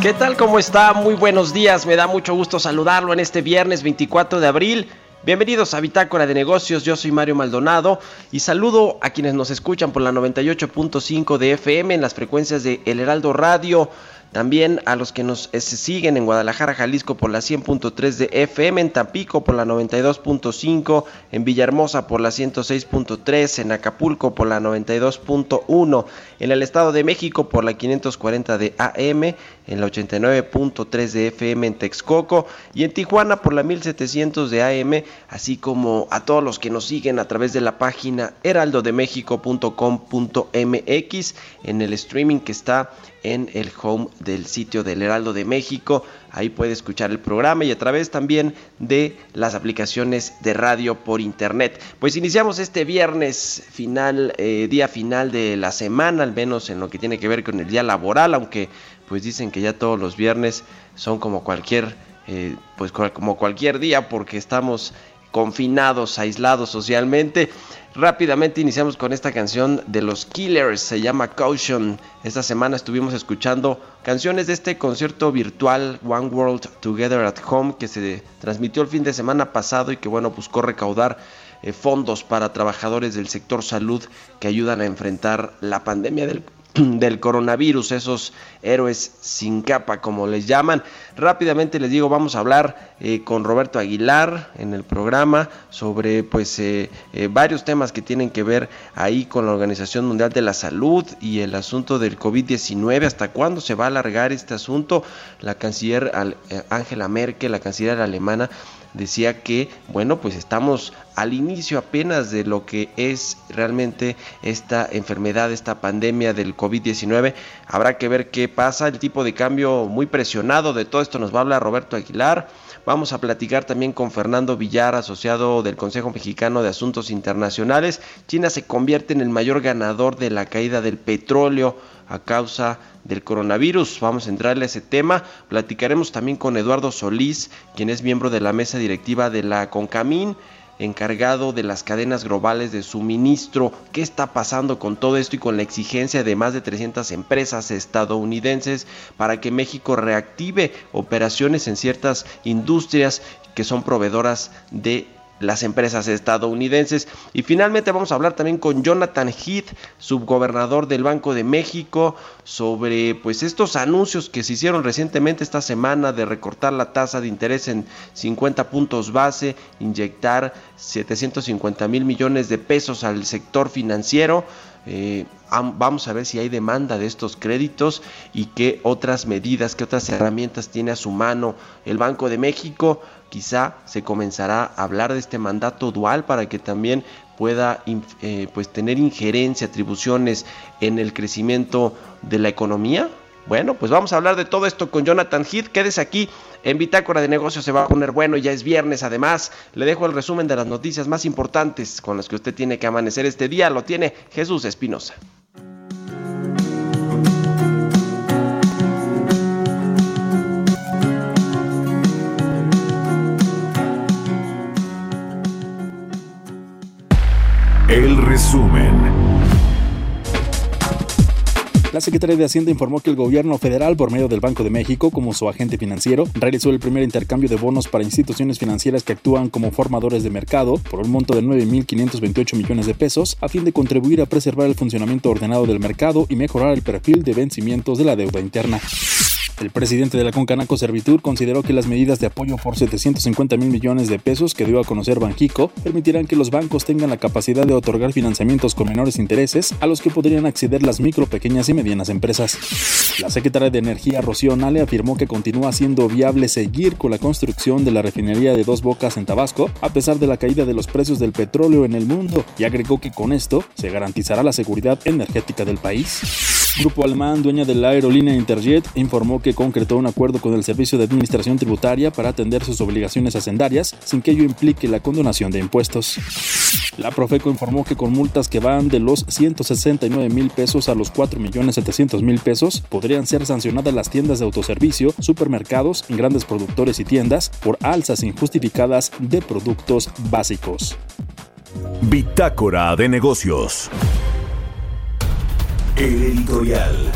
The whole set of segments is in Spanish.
¿Qué tal? ¿Cómo está? Muy buenos días. Me da mucho gusto saludarlo en este viernes 24 de abril. Bienvenidos a Bitácora de Negocios, yo soy Mario Maldonado y saludo a quienes nos escuchan por la 98.5 de FM en las frecuencias de El Heraldo Radio, también a los que nos eh, siguen en Guadalajara, Jalisco por la 100.3 de FM, en Tampico por la 92.5, en Villahermosa por la 106.3, en Acapulco por la 92.1, en el Estado de México por la 540 de AM, en la 89.3 de FM en Texcoco y en Tijuana por la 1700 de AM, así como a todos los que nos siguen a través de la página heraldodemexico.com.mx en el streaming que está en el home del sitio del Heraldo de México. Ahí puede escuchar el programa y a través también de las aplicaciones de radio por internet. Pues iniciamos este viernes final, eh, día final de la semana, al menos en lo que tiene que ver con el día laboral, aunque pues dicen que ya todos los viernes son como cualquier, eh, pues como cualquier día porque estamos confinados, aislados socialmente. Rápidamente iniciamos con esta canción de los Killers, se llama Caution. Esta semana estuvimos escuchando canciones de este concierto virtual One World Together at Home que se transmitió el fin de semana pasado y que bueno buscó recaudar eh, fondos para trabajadores del sector salud que ayudan a enfrentar la pandemia del del coronavirus, esos héroes sin capa, como les llaman. Rápidamente les digo, vamos a hablar eh, con Roberto Aguilar en el programa sobre pues eh, eh, varios temas que tienen que ver ahí con la Organización Mundial de la Salud y el asunto del COVID-19, hasta cuándo se va a alargar este asunto. La canciller Angela Merkel, la canciller alemana, decía que, bueno, pues estamos al inicio apenas de lo que es realmente esta enfermedad, esta pandemia del COVID-19. Habrá que ver qué pasa, el tipo de cambio muy presionado, de todo esto nos va a hablar Roberto Aguilar. Vamos a platicar también con Fernando Villar, asociado del Consejo Mexicano de Asuntos Internacionales. China se convierte en el mayor ganador de la caída del petróleo a causa del coronavirus. Vamos a entrarle a ese tema. Platicaremos también con Eduardo Solís, quien es miembro de la mesa directiva de la CONCAMIN encargado de las cadenas globales de suministro. ¿Qué está pasando con todo esto y con la exigencia de más de 300 empresas estadounidenses para que México reactive operaciones en ciertas industrias que son proveedoras de las empresas estadounidenses. Y finalmente vamos a hablar también con Jonathan Heath, subgobernador del Banco de México, sobre pues estos anuncios que se hicieron recientemente esta semana de recortar la tasa de interés en 50 puntos base, inyectar 750 mil millones de pesos al sector financiero. Eh, vamos a ver si hay demanda de estos créditos y qué otras medidas, qué otras herramientas tiene a su mano el Banco de México. Quizá se comenzará a hablar de este mandato dual para que también pueda eh, pues tener injerencia, atribuciones en el crecimiento de la economía. Bueno, pues vamos a hablar de todo esto con Jonathan Heath. Quédese aquí en Bitácora de Negocios, se va a poner bueno, ya es viernes. Además, le dejo el resumen de las noticias más importantes con las que usted tiene que amanecer este día. Lo tiene Jesús Espinosa. La Secretaría de Hacienda informó que el gobierno federal, por medio del Banco de México como su agente financiero, realizó el primer intercambio de bonos para instituciones financieras que actúan como formadores de mercado por un monto de 9.528 millones de pesos a fin de contribuir a preservar el funcionamiento ordenado del mercado y mejorar el perfil de vencimientos de la deuda interna. El presidente de la Concanaco Servitur consideró que las medidas de apoyo por 750 mil millones de pesos que dio a conocer Banjico permitirán que los bancos tengan la capacidad de otorgar financiamientos con menores intereses a los que podrían acceder las micro, pequeñas y medianas empresas. La secretaria de Energía Rocío Nale afirmó que continúa siendo viable seguir con la construcción de la refinería de Dos Bocas en Tabasco a pesar de la caída de los precios del petróleo en el mundo y agregó que con esto se garantizará la seguridad energética del país. Grupo alemán, dueña de la aerolínea Interjet, informó que concretó un acuerdo con el Servicio de Administración Tributaria para atender sus obligaciones hacendarias sin que ello implique la condonación de impuestos. La Profeco informó que con multas que van de los 169 mil pesos a los 4 millones 700 mil pesos podrían ser sancionadas las tiendas de autoservicio, supermercados, grandes productores y tiendas por alzas injustificadas de productos básicos. Bitácora de negocios. El editorial.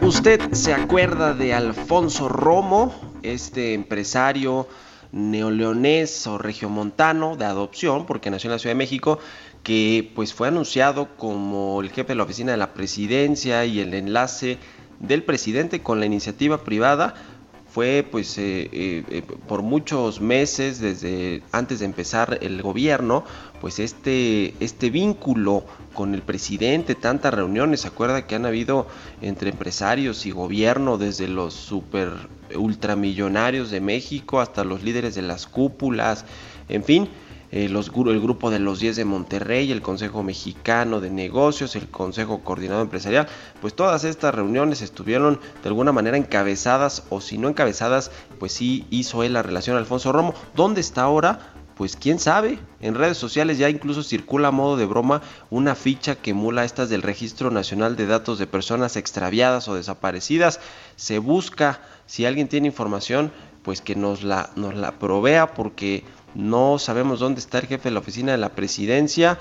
¿Usted se acuerda de Alfonso Romo, este empresario neoleonés o regiomontano de adopción, porque nació en la Ciudad de México, que pues fue anunciado como el jefe de la oficina de la presidencia y el enlace del presidente con la iniciativa privada? Fue pues eh, eh, por muchos meses desde antes de empezar el gobierno pues este este vínculo con el presidente tantas reuniones. Se acuerda que han habido entre empresarios y gobierno desde los super ultramillonarios de México hasta los líderes de las cúpulas en fin eh, los, el grupo de los 10 de Monterrey, el Consejo Mexicano de Negocios, el Consejo Coordinado Empresarial, pues todas estas reuniones estuvieron de alguna manera encabezadas o si no encabezadas, pues sí hizo él la relación Alfonso Romo. ¿Dónde está ahora? Pues quién sabe, en redes sociales ya incluso circula a modo de broma una ficha que emula estas del Registro Nacional de Datos de Personas Extraviadas o Desaparecidas. Se busca, si alguien tiene información, pues que nos la, nos la provea porque no sabemos dónde está el jefe de la oficina de la presidencia.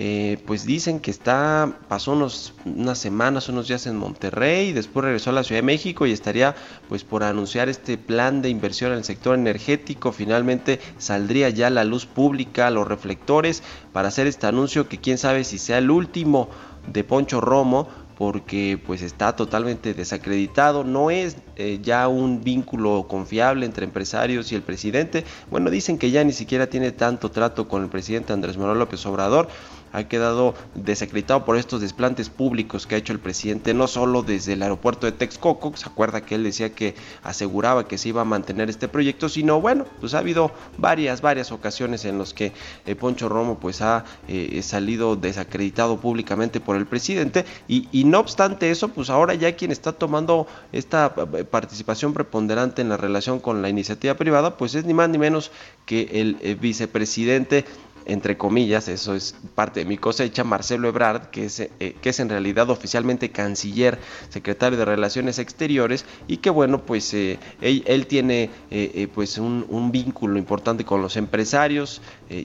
Eh, pues dicen que está, pasó unos, unas semanas, unos días en Monterrey, después regresó a la Ciudad de México y estaría pues por anunciar este plan de inversión en el sector energético. Finalmente saldría ya la luz pública, los reflectores, para hacer este anuncio que quién sabe si sea el último de Poncho Romo, porque pues está totalmente desacreditado, no es eh, ya un vínculo confiable entre empresarios y el presidente. Bueno, dicen que ya ni siquiera tiene tanto trato con el presidente Andrés Manuel López Obrador ha quedado desacreditado por estos desplantes públicos que ha hecho el presidente, no solo desde el aeropuerto de Texcoco, se acuerda que él decía que aseguraba que se iba a mantener este proyecto, sino bueno, pues ha habido varias, varias ocasiones en las que eh, Poncho Romo pues ha eh, salido desacreditado públicamente por el presidente. Y, y, no obstante eso, pues ahora ya quien está tomando esta eh, participación preponderante en la relación con la iniciativa privada, pues es ni más ni menos que el vicepresidente entre comillas, eso es parte de mi cosecha, Marcelo Ebrard, que es, eh, que es en realidad oficialmente canciller, secretario de Relaciones Exteriores, y que bueno, pues eh, él, tiene eh, pues un, vínculo importante con los empresarios,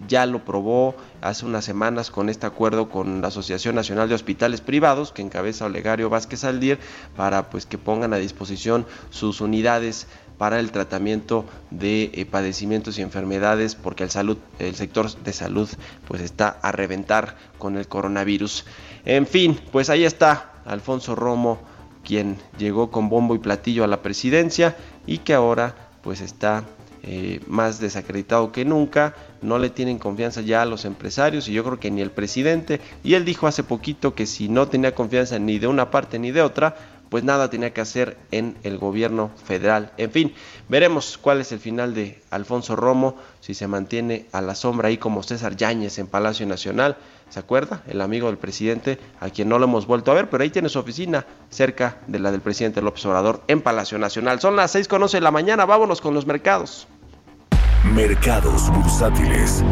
ya lo probó hace unas semanas con este acuerdo con la Asociación Nacional de Hospitales Privados, que encabeza Olegario Vázquez Aldir, para pues que pongan a disposición sus unidades para el tratamiento de eh, padecimientos y enfermedades porque el salud el sector de salud pues está a reventar con el coronavirus. En fin, pues ahí está Alfonso Romo quien llegó con bombo y platillo a la presidencia y que ahora pues está eh, más desacreditado que nunca, no le tienen confianza ya a los empresarios y yo creo que ni el presidente, y él dijo hace poquito que si no tenía confianza ni de una parte ni de otra, pues nada tenía que hacer en el gobierno federal. En fin, veremos cuál es el final de Alfonso Romo, si se mantiene a la sombra ahí como César Yáñez en Palacio Nacional. ¿Se acuerda? El amigo del presidente, a quien no lo hemos vuelto a ver, pero ahí tiene su oficina cerca de la del presidente López Obrador en Palacio Nacional. Son las 6.11 de la mañana, vámonos con los mercados. Mercados bursátiles.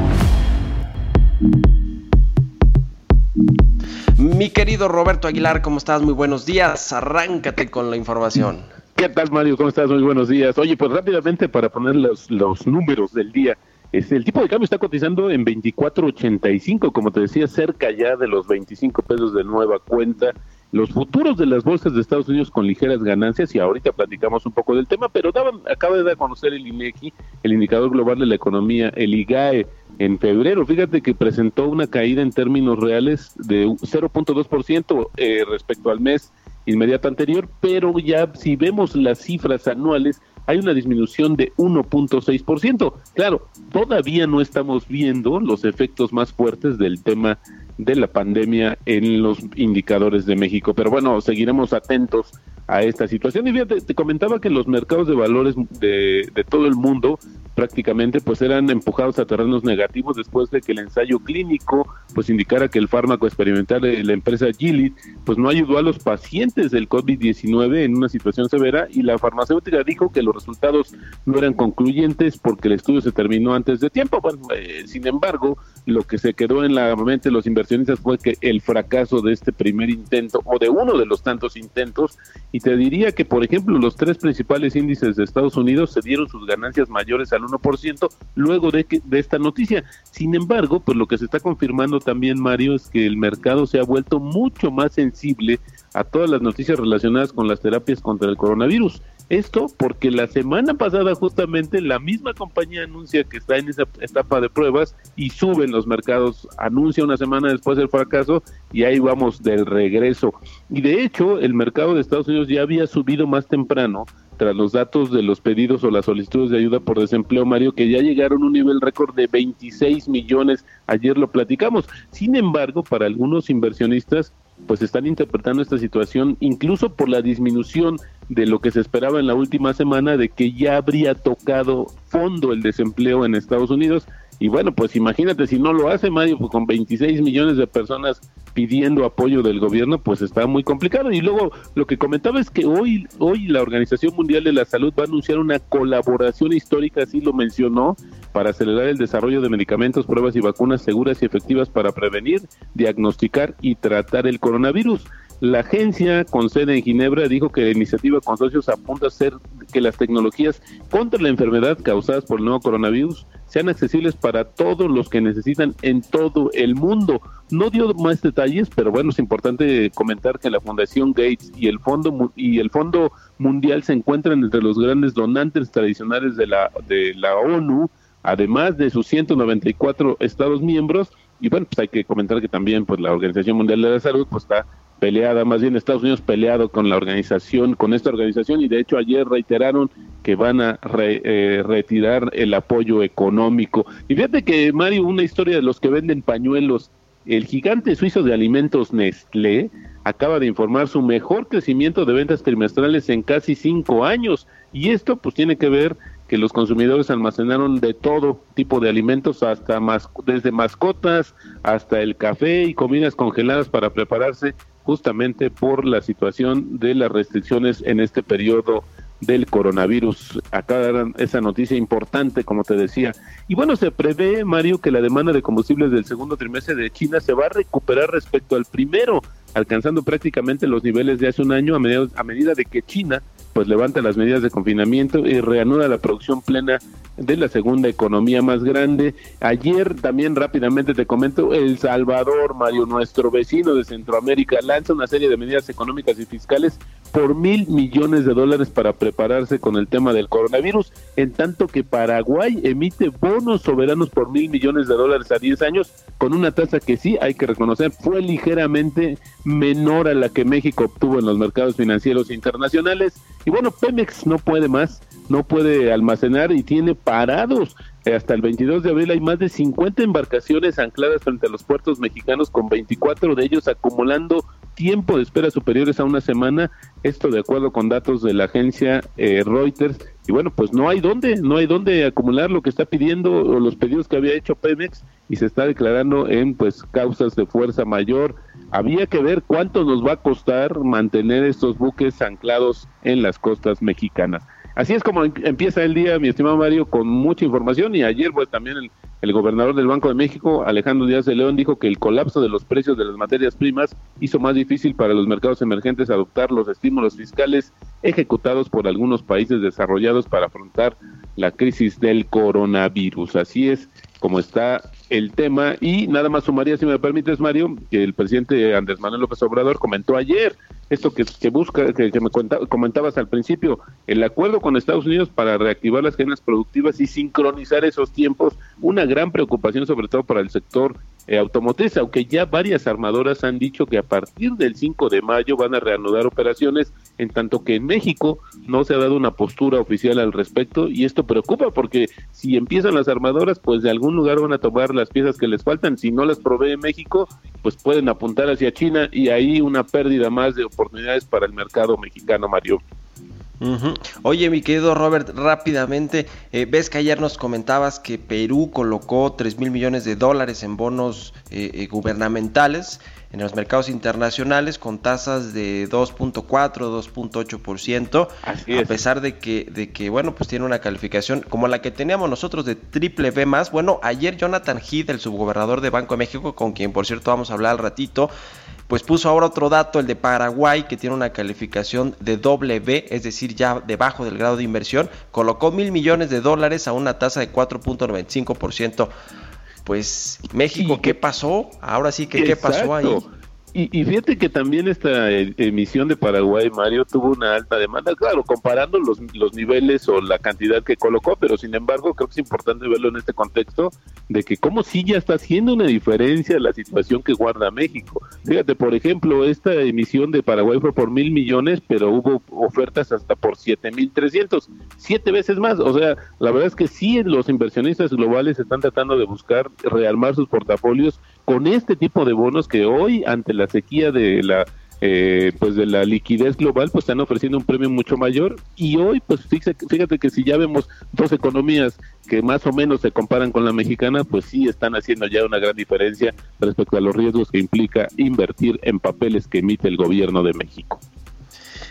Mi querido Roberto Aguilar, ¿cómo estás? Muy buenos días. Arráncate con la información. ¿Qué tal, Mario? ¿Cómo estás? Muy buenos días. Oye, pues rápidamente para poner los, los números del día. Este, el tipo de cambio está cotizando en 24.85, como te decía, cerca ya de los 25 pesos de nueva cuenta. Los futuros de las bolsas de Estados Unidos con ligeras ganancias, y ahorita platicamos un poco del tema, pero daban, acaba de dar a conocer el INEGI, el indicador global de la economía, el IGAE, en febrero. Fíjate que presentó una caída en términos reales de 0.2% eh, respecto al mes inmediato anterior, pero ya si vemos las cifras anuales, hay una disminución de 1.6%. Claro, todavía no estamos viendo los efectos más fuertes del tema de la pandemia en los indicadores de México, pero bueno, seguiremos atentos a esta situación. Y fíjate, te comentaba que los mercados de valores de, todo el mundo prácticamente pues eran empujados a terrenos negativos después de que el ensayo clínico pues indicara que el fármaco experimental de la empresa Gilead pues no ayudó a los pacientes del COVID-19 en una situación severa y la farmacéutica dijo que los resultados no eran concluyentes porque el estudio se terminó antes de tiempo. Eh, sin embargo, lo que se quedó en la mente de los inversionistas fue que el fracaso de este primer intento o de uno de los tantos intentos y te diría que por ejemplo los tres principales índices de Estados Unidos se dieron sus ganancias mayores al 1% luego de, que, de esta noticia. Sin embargo, pues lo que se está confirmando también, Mario, es que el mercado se ha vuelto mucho más sensible a todas las noticias relacionadas con las terapias contra el coronavirus. Esto porque la semana pasada justamente la misma compañía anuncia que está en esa etapa de pruebas y sube en los mercados, anuncia una semana después del fracaso y ahí vamos del regreso. Y de hecho el mercado de Estados Unidos ya había subido más temprano tras los datos de los pedidos o las solicitudes de ayuda por desempleo, Mario, que ya llegaron a un nivel récord de 26 millones, ayer lo platicamos. Sin embargo, para algunos inversionistas, pues están interpretando esta situación incluso por la disminución de lo que se esperaba en la última semana de que ya habría tocado fondo el desempleo en Estados Unidos. Y bueno, pues imagínate si no lo hace Mario, pues con 26 millones de personas pidiendo apoyo del gobierno, pues está muy complicado. Y luego lo que comentaba es que hoy, hoy la Organización Mundial de la Salud va a anunciar una colaboración histórica, así lo mencionó, para acelerar el desarrollo de medicamentos, pruebas y vacunas seguras y efectivas para prevenir, diagnosticar y tratar el coronavirus. La agencia con sede en Ginebra dijo que la iniciativa con socios apunta a hacer que las tecnologías contra la enfermedad causadas por el nuevo coronavirus sean accesibles para todos los que necesitan en todo el mundo. No dio más detalles, pero bueno, es importante comentar que la Fundación Gates y el Fondo y el Fondo Mundial se encuentran entre los grandes donantes tradicionales de la de la ONU, además de sus 194 estados miembros. Y bueno, pues hay que comentar que también pues la Organización Mundial de la Salud pues está peleada, más bien Estados Unidos peleado con la organización, con esta organización. Y de hecho ayer reiteraron que van a eh, retirar el apoyo económico. Y fíjate que Mario, una historia de los que venden pañuelos, el gigante suizo de alimentos Nestlé acaba de informar su mejor crecimiento de ventas trimestrales en casi cinco años. Y esto pues tiene que ver que los consumidores almacenaron de todo tipo de alimentos, hasta más, desde mascotas hasta el café y comidas congeladas para prepararse justamente por la situación de las restricciones en este periodo del coronavirus. Acá dan esa noticia importante, como te decía. Y bueno, se prevé, Mario, que la demanda de combustibles del segundo trimestre de China se va a recuperar respecto al primero, alcanzando prácticamente los niveles de hace un año a medida, a medida de que China pues levanta las medidas de confinamiento y reanuda la producción plena de la segunda economía más grande. Ayer también rápidamente te comento, El Salvador, Mario, nuestro vecino de Centroamérica, lanza una serie de medidas económicas y fiscales por mil millones de dólares para prepararse con el tema del coronavirus, en tanto que Paraguay emite bonos soberanos por mil millones de dólares a 10 años, con una tasa que sí hay que reconocer fue ligeramente menor a la que México obtuvo en los mercados financieros internacionales. Y bueno, Pemex no puede más, no puede almacenar y tiene parados. Hasta el 22 de abril hay más de 50 embarcaciones ancladas frente a los puertos mexicanos, con 24 de ellos acumulando tiempo de espera superiores a una semana, esto de acuerdo con datos de la agencia eh, Reuters. Y bueno, pues no hay dónde, no hay dónde acumular lo que está pidiendo o los pedidos que había hecho Pemex y se está declarando en pues causas de fuerza mayor. Había que ver cuánto nos va a costar mantener estos buques anclados en las costas mexicanas. Así es como em- empieza el día, mi estimado Mario, con mucha información y ayer pues también el, el gobernador del Banco de México, Alejandro Díaz de León, dijo que el colapso de los precios de las materias primas hizo más difícil para los mercados emergentes adoptar los estímulos fiscales ejecutados por algunos países desarrollados para afrontar la crisis del coronavirus. Así es como está el tema. Y nada más sumaría, si me permites, Mario, que el presidente Andrés Manuel López Obrador comentó ayer esto que, busca, que, me comentabas al principio, el acuerdo con Estados Unidos para reactivar las cadenas productivas y sincronizar esos tiempos, una gran preocupación sobre todo para el sector eh, automotriz, aunque ya varias armadoras han dicho que a partir del 5 de mayo van a reanudar operaciones, en tanto que en México no se ha dado una postura oficial al respecto y esto preocupa porque si empiezan las armadoras, pues de algún lugar van a tomar las piezas que les faltan, si no las provee México, pues pueden apuntar hacia China y ahí una pérdida más de oportunidades para el mercado mexicano, Mario. Oye, mi querido Robert, rápidamente, eh, ves que ayer nos comentabas que Perú colocó 3 mil millones de dólares en bonos eh, eh, gubernamentales en los mercados internacionales con tasas de 2.4, 2.8%, Así a es. pesar de que, de que, bueno, pues tiene una calificación como la que teníamos nosotros de triple B más. Bueno, ayer Jonathan Heath, el subgobernador de Banco de México, con quien por cierto vamos a hablar al ratito, pues puso ahora otro dato, el de Paraguay, que tiene una calificación de doble B, es decir, ya debajo del grado de inversión, colocó mil millones de dólares a una tasa de 4.95%. Pues México, ¿qué pasó? Ahora sí que, ¿qué pasó ahí? Y, y fíjate que también esta eh, emisión de Paraguay, Mario, tuvo una alta demanda, claro, comparando los, los niveles o la cantidad que colocó, pero sin embargo creo que es importante verlo en este contexto de que como sí ya está haciendo una diferencia la situación que guarda México. Fíjate, por ejemplo, esta emisión de Paraguay fue por mil millones, pero hubo ofertas hasta por siete mil trescientos, siete veces más. O sea, la verdad es que sí los inversionistas globales están tratando de buscar rearmar sus portafolios con este tipo de bonos que hoy ante la sequía de la eh, pues de la liquidez global pues están ofreciendo un premio mucho mayor y hoy pues fíjate, fíjate que si ya vemos dos economías que más o menos se comparan con la mexicana pues sí están haciendo ya una gran diferencia respecto a los riesgos que implica invertir en papeles que emite el gobierno de México.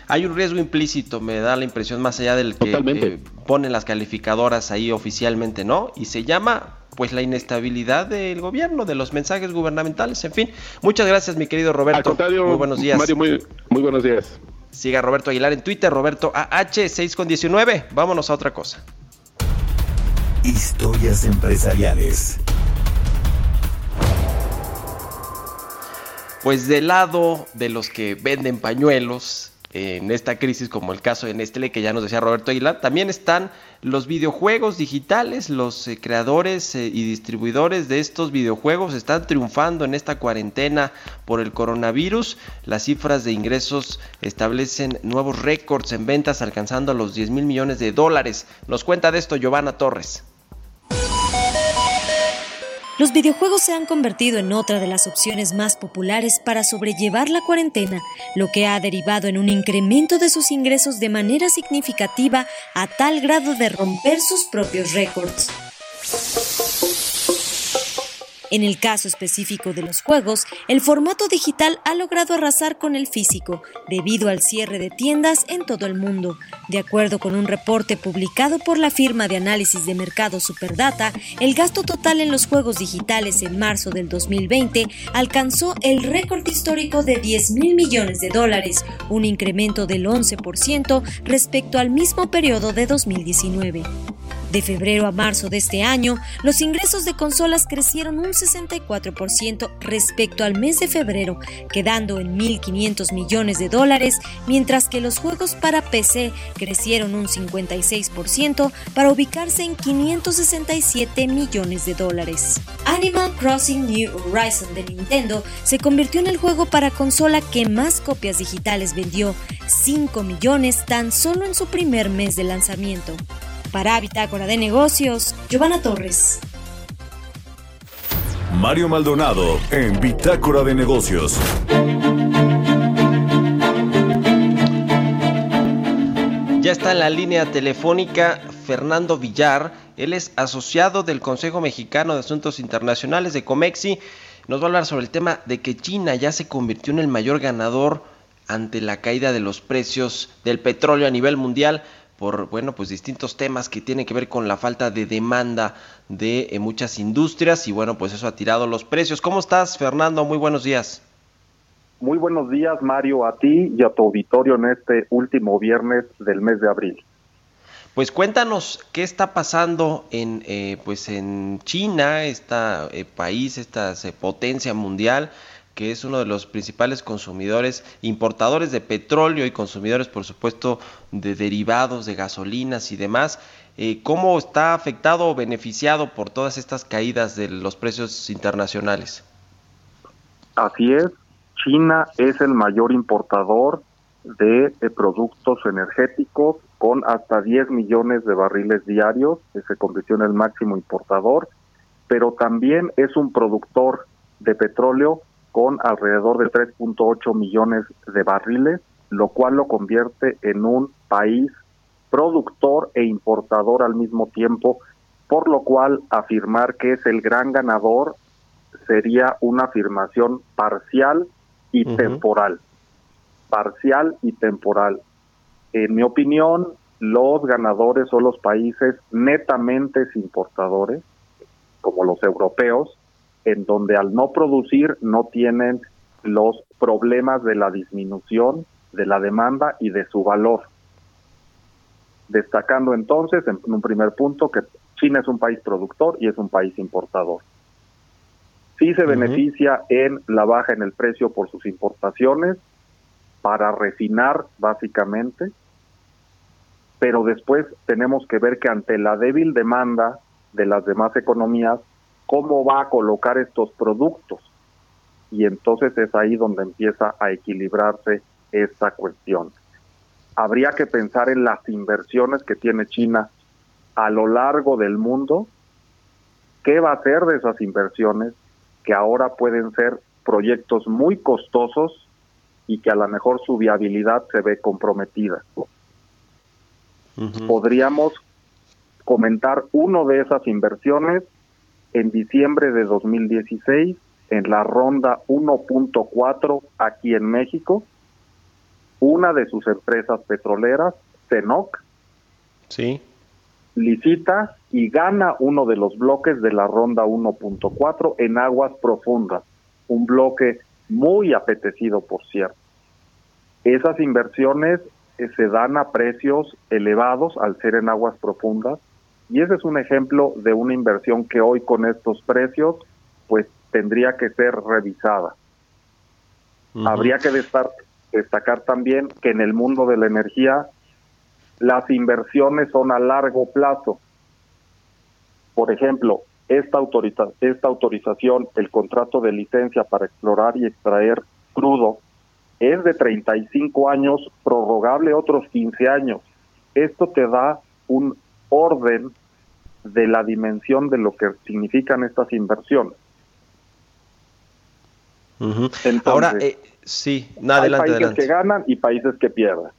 Hay un riesgo implícito, me da la impresión, más allá del que eh, ponen las calificadoras ahí oficialmente, ¿no? Y se llama, pues, la inestabilidad del gobierno, de los mensajes gubernamentales, en fin. Muchas gracias, mi querido Roberto. Muy buenos días. Mario, muy, muy buenos días. Siga Roberto Aguilar en Twitter, Roberto AH6 con 19. Vámonos a otra cosa. Historias empresariales. Pues del lado de los que venden pañuelos en esta crisis, como el caso de Nestlé, que ya nos decía Roberto Aguilar, también están los videojuegos digitales, los eh, creadores eh, y distribuidores de estos videojuegos están triunfando en esta cuarentena por el coronavirus. Las cifras de ingresos establecen nuevos récords en ventas, alcanzando los 10 mil millones de dólares. Nos cuenta de esto Giovanna Torres. Los videojuegos se han convertido en otra de las opciones más populares para sobrellevar la cuarentena, lo que ha derivado en un incremento de sus ingresos de manera significativa a tal grado de romper sus propios récords. En el caso específico de los juegos, el formato digital ha logrado arrasar con el físico, debido al cierre de tiendas en todo el mundo. De acuerdo con un reporte publicado por la firma de análisis de mercado Superdata, el gasto total en los juegos digitales en marzo del 2020 alcanzó el récord histórico de 10 mil millones de dólares, un incremento del 11% respecto al mismo periodo de 2019. De febrero a marzo de este año, los ingresos de consolas crecieron un 64% respecto al mes de febrero, quedando en 1.500 millones de dólares, mientras que los juegos para PC crecieron un 56% para ubicarse en 567 millones de dólares. Animal Crossing New Horizon de Nintendo se convirtió en el juego para consola que más copias digitales vendió, 5 millones tan solo en su primer mes de lanzamiento. Para Bitácora de Negocios, Giovanna Torres. Mario Maldonado en Bitácora de Negocios. Ya está en la línea telefónica Fernando Villar. Él es asociado del Consejo Mexicano de Asuntos Internacionales de Comexi. Nos va a hablar sobre el tema de que China ya se convirtió en el mayor ganador ante la caída de los precios del petróleo a nivel mundial. Por bueno pues distintos temas que tienen que ver con la falta de demanda de eh, muchas industrias y bueno pues eso ha tirado los precios. ¿Cómo estás Fernando? Muy buenos días. Muy buenos días Mario a ti y a tu auditorio en este último viernes del mes de abril. Pues cuéntanos qué está pasando en eh, pues en China, este país, esta potencia mundial que es uno de los principales consumidores, importadores de petróleo y consumidores, por supuesto, de derivados, de gasolinas y demás. Eh, ¿Cómo está afectado o beneficiado por todas estas caídas de los precios internacionales? Así es, China es el mayor importador de, productos energéticos con hasta 10 millones de barriles diarios, que se convirtió el máximo importador, pero también es un productor de petróleo con alrededor de 3.8 millones de barriles, lo cual lo convierte en un país productor e importador al mismo tiempo, por lo cual afirmar que es el gran ganador sería una afirmación parcial y temporal. Parcial y temporal. En mi opinión, los ganadores son los países netamente importadores, como los europeos, en donde al no producir no tienen los problemas de la disminución de la demanda y de su valor. Destacando entonces, en un primer punto, que China es un país productor y es un país importador. Sí se beneficia en la baja en el precio por sus importaciones para refinar básicamente, pero después tenemos que ver que ante la débil demanda de las demás economías, cómo va a colocar estos productos. Y entonces es ahí donde empieza a equilibrarse esta cuestión. Habría que pensar en las inversiones que tiene China a lo largo del mundo, qué va a hacer de esas inversiones que ahora pueden ser proyectos muy costosos y que a lo mejor su viabilidad se ve comprometida. Podríamos comentar uno de esas inversiones en diciembre de 2016 en la ronda 1.4 aquí en México, una de sus empresas petroleras, CENOC, sí. licita y gana uno de los bloques de la ronda 1.4 en aguas profundas, un bloque muy apetecido, por cierto. Esas inversiones eh, se dan a precios elevados al ser en aguas profundas y ese es un ejemplo de una inversión que hoy con estos precios pues tendría que ser revisada. Habría que destacar también que en el mundo de la energía las inversiones son a largo plazo. Por ejemplo, esta, autoriza esta autorización, el contrato de licencia para explorar y extraer crudo, es de 35 años, prorrogable otros 15 años. Esto te da un orden de la dimensión de lo que significan estas inversiones. Ahora, eh, sí, hay países que ganan y países que pierden.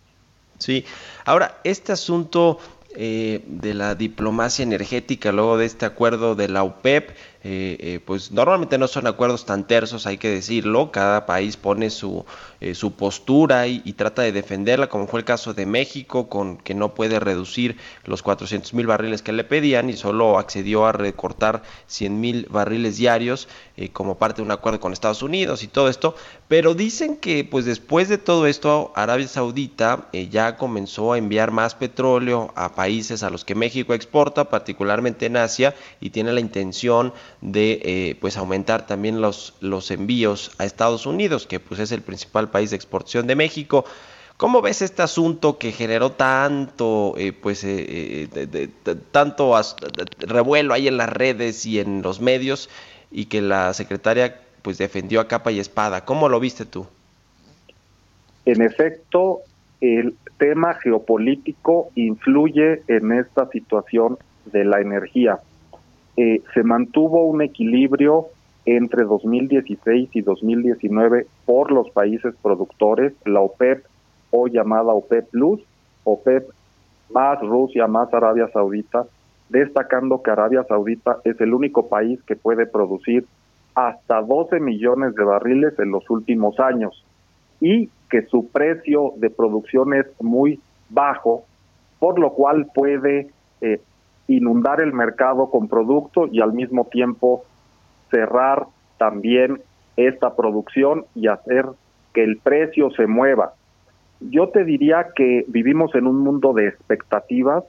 Sí, ahora, este asunto eh, de la diplomacia energética, luego de este acuerdo de la UPEP, eh, eh, pues normalmente no son acuerdos tan tersos, hay que decirlo, cada país pone su, eh, su postura y, trata de defenderla, como fue el caso de México, con que no puede reducir los 400 mil barriles que le pedían y solo accedió a recortar 100 mil barriles diarios como parte de un acuerdo con Estados Unidos y todo esto, pero dicen que pues después de todo esto Arabia Saudita ya comenzó a enviar más petróleo a países a los que México exporta, particularmente en Asia, y tiene la intención de eh, pues aumentar también los, los envíos a Estados Unidos, que pues es el principal país de exportación de México. ¿Cómo ves este asunto que generó tanto, eh, pues, eh, tanto revuelo ahí en las redes y en los medios y que la secretaria pues defendió a capa y espada? ¿Cómo lo viste tú? En efecto, el tema geopolítico influye en esta situación de la energía. Eh, se mantuvo un equilibrio entre 2016 y 2019 por los países productores, la OPEP o llamada OPEP Plus, OPEP más Rusia más Arabia Saudita, destacando que Arabia Saudita es el único país que puede producir hasta 12 millones de barriles en los últimos años y que su precio de producción es muy bajo por lo cual puede eh, inundar el mercado con producto y al mismo tiempo cerrar también esta producción y hacer que el precio se mueva. Yo te diría que vivimos en un mundo de expectativas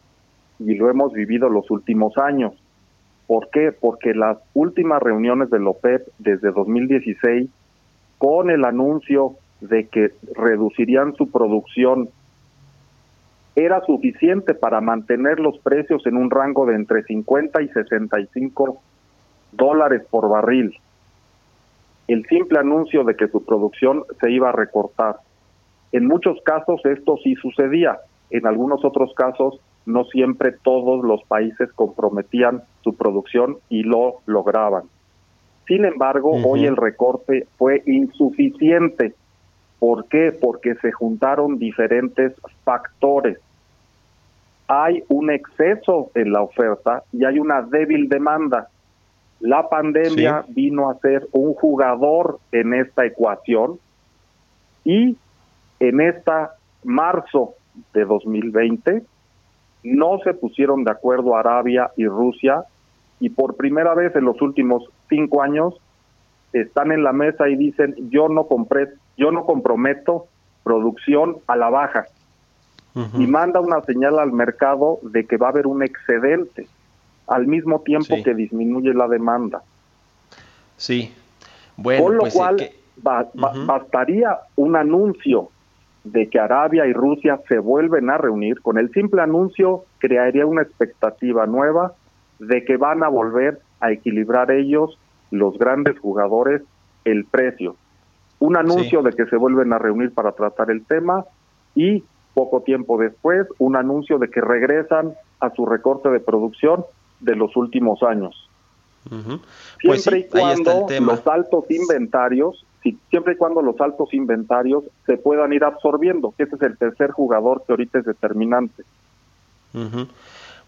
y lo hemos vivido los últimos años. ¿Por qué? Porque las últimas reuniones del OPEP desde 2016, con el anuncio de que reducirían su producción, era suficiente para mantener los precios en un rango de entre 50 y 65 dólares por barril. El simple anuncio de que su producción se iba a recortar. En muchos casos esto sí sucedía, en algunos otros casos no siempre todos los países comprometían su producción y lo lograban. Sin embargo, hoy el recorte fue insuficiente. ¿Por qué? Porque se juntaron diferentes factores. Hay un exceso en la oferta y hay una débil demanda. La pandemia vino a ser un jugador en esta ecuación y en esta marzo de 2020 no se pusieron de acuerdo Arabia y Rusia y por primera vez en los últimos cinco años están en la mesa y dicen yo no compré, yo no comprometo producción a la baja y manda una señal al mercado de que va a haber un excedente al mismo tiempo que disminuye la demanda. Sí. Bueno, Con lo pues, eh, cual que- ba- ba- bastaría un anuncio de que Arabia y Rusia se vuelven a reunir, con el simple anuncio crearía una expectativa nueva de que van a volver a equilibrar ellos, los grandes jugadores, el precio. Un anuncio de que se vuelven a reunir para tratar el tema y poco tiempo después un anuncio de que regresan a su recorte de producción de los últimos años. Pues Siempre sí, y cuando los altos inventarios, si- siempre y cuando los altos inventarios se puedan ir absorbiendo, que ese es el tercer jugador que ahorita es determinante.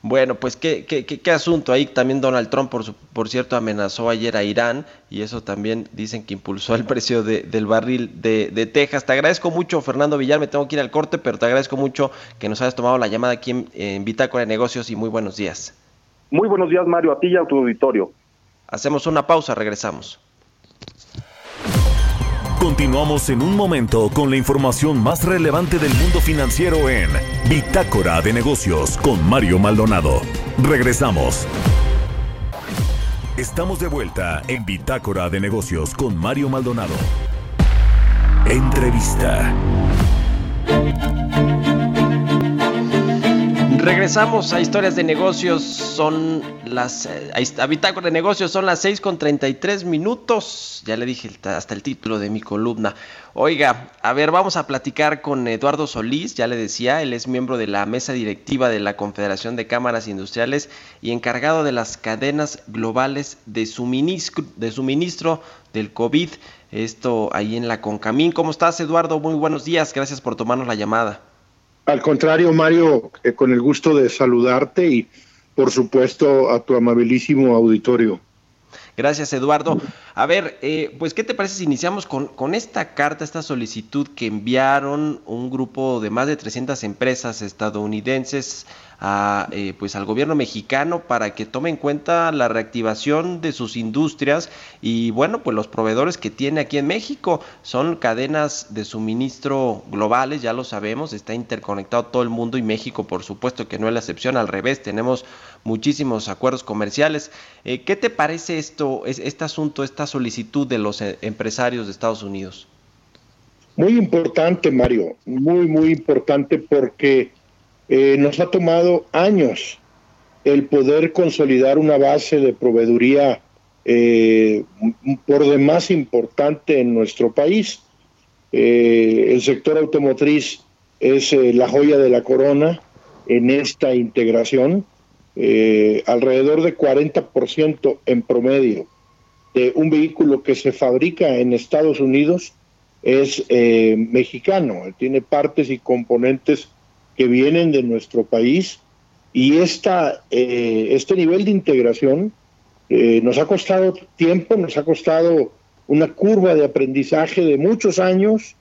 Bueno, pues qué, qué, qué, qué asunto. Ahí también Donald Trump, por, su- por cierto, amenazó ayer a Irán y eso también dicen que impulsó el precio de- del barril de, de Texas. Te agradezco mucho, Fernando Villar, me tengo que ir al corte, pero te agradezco mucho que nos hayas tomado la llamada aquí en, en Bitácora de Negocios y muy buenos días. Muy buenos días, Mario, a ti y a tu auditorio. Hacemos una pausa, regresamos. Continuamos en un momento con la información más relevante del mundo financiero en Bitácora de Negocios con Mario Maldonado. Regresamos. Estamos de vuelta en Bitácora de Negocios con Mario Maldonado. Entrevista. Regresamos a historias de negocios, son las eh, a de negocios son las 6 con 33 minutos. Ya le dije hasta el título de mi columna. Oiga, a ver, vamos a platicar con Eduardo Solís, ya le decía, él es miembro de la mesa directiva de la Confederación de Cámaras Industriales y encargado de las cadenas globales de suministro, de suministro del COVID. Esto ahí en la Concamín. ¿Cómo estás, Eduardo? Muy buenos días. Gracias por tomarnos la llamada. Al contrario, Mario, eh, con el gusto de saludarte y, por supuesto, a tu amabilísimo auditorio. Gracias, Eduardo. A ver, eh, pues, ¿qué te parece si iniciamos con, con esta carta, esta solicitud que enviaron un grupo de más de 300 empresas estadounidenses a, eh, pues, al gobierno mexicano para que tome en cuenta la reactivación de sus industrias y, bueno, pues los proveedores que tiene aquí en México son cadenas de suministro globales, ya lo sabemos, está interconectado todo el mundo y México, por supuesto que no es la excepción, al revés, tenemos muchísimos acuerdos comerciales. Eh, ¿Qué te parece esto, es, este asunto, esta solicitud de los eh, empresarios de Estados Unidos? Muy importante, Mario, muy, muy importante porque eh, nos ha tomado años el poder consolidar una base de proveeduría eh, por demás importante en nuestro país. El sector automotriz es la joya de la corona en esta integración. Eh, alrededor de 40% en promedio de un vehículo que se fabrica en Estados Unidos es eh, mexicano, tiene partes y componentes que vienen de nuestro país y esta, eh, este nivel de integración nos ha costado tiempo, nos ha costado una curva de aprendizaje de muchos años,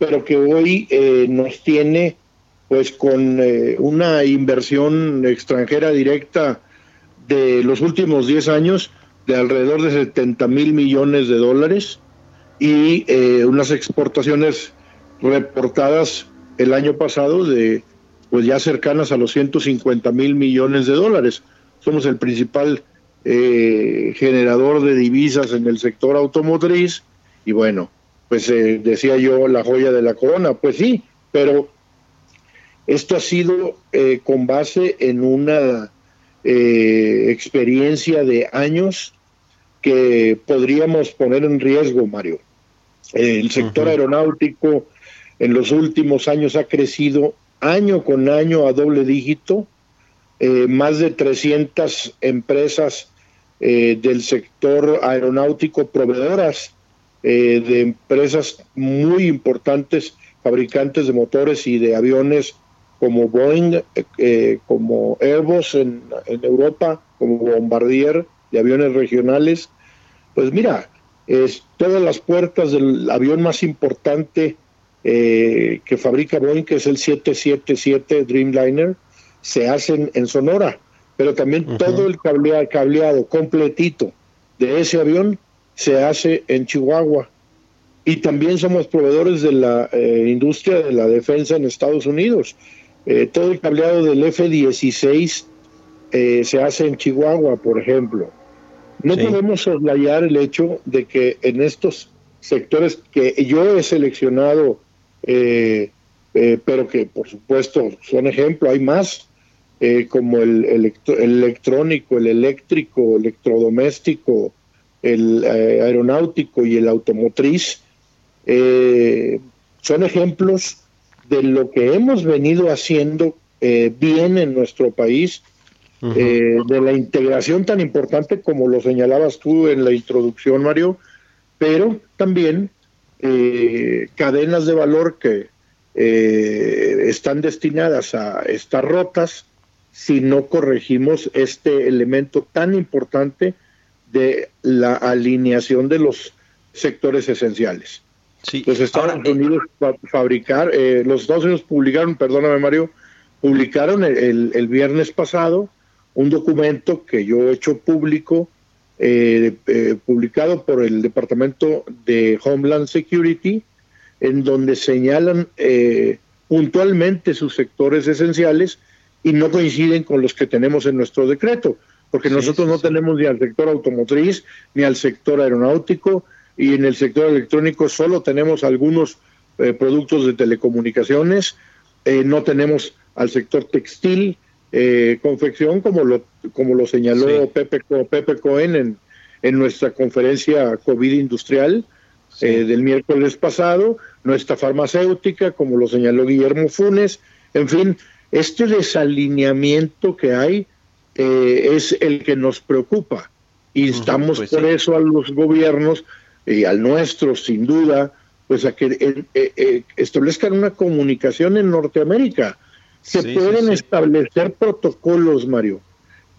pero que hoy nos tiene pues con eh, una inversión extranjera directa de los últimos 10 años de alrededor de 70 mil millones de dólares y eh, unas exportaciones reportadas el año pasado de pues ya cercanas a los 150 mil millones de dólares. Somos el principal eh, generador de divisas en el sector automotriz y bueno, pues eh, decía yo la joya de la corona, pues sí, pero esto ha sido eh, con base en una experiencia de años que podríamos poner en riesgo, Mario. El sector aeronáutico en los últimos años ha crecido año con año a doble dígito, eh, más de 300 empresas eh, del sector aeronáutico proveedoras eh, de empresas muy importantes, fabricantes de motores y de aviones como Boeing, como Airbus en, en, Europa, como Bombardier de aviones regionales. Pues mira, es, todas las puertas del avión más importante eh, que fabrica Boeing, que es el 777 Dreamliner, se hacen en Sonora, pero también todo el cableado, cableado completito de ese avión se hace en Chihuahua. Y también somos proveedores de la eh, industria de la defensa en Estados Unidos. Eh, todo el cableado del F-16 se hace en Chihuahua, por ejemplo. No podemos soslayar el hecho de que en estos sectores que yo he seleccionado eh, eh, pero que por supuesto son ejemplo, hay más, eh, como el, electrónico, el eléctrico, electrodoméstico, el aeronáutico y el automotriz, son ejemplos de lo que hemos venido haciendo bien en nuestro país, de la integración tan importante como lo señalabas tú en la introducción, Mario, pero también eh, cadenas de valor que eh, están destinadas a estar rotas si no corregimos este elemento tan importante de la alineación de los sectores esenciales. Los Estados eh, Unidos fabricar, los Estados Unidos publicaron, perdóname Mario, publicaron el, el, viernes pasado un documento que yo he hecho público eh, eh, publicado por el Departamento de Homeland Security, en donde señalan eh, puntualmente sus sectores esenciales y no coinciden con los que tenemos en nuestro decreto, porque nosotros no tenemos ni al sector automotriz ni al sector aeronáutico y en el sector electrónico solo tenemos algunos productos de telecomunicaciones, no tenemos al sector textil, eh, confección, como lo, como lo señaló Pepe, Pepe Cohen en, en nuestra conferencia COVID industrial eh, del miércoles pasado, nuestra farmacéutica, como lo señaló Guillermo Funes, en fin, este desalineamiento que hay eh, es el que nos preocupa. Instamos pues por eso a los gobiernos y al nuestro, sin duda, pues a que establezcan una comunicación en Norteamérica se pueden establecer protocolos, Mario,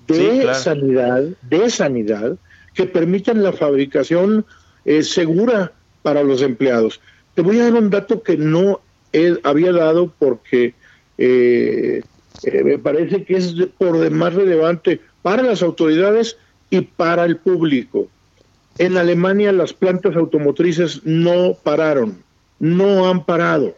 de sanidad, de sanidad, que permitan la fabricación eh, segura para los empleados. Te voy a dar un dato que no había dado porque eh, eh, me parece que es por demás relevante para las autoridades y para el público. En Alemania las plantas automotrices no pararon, no han parado.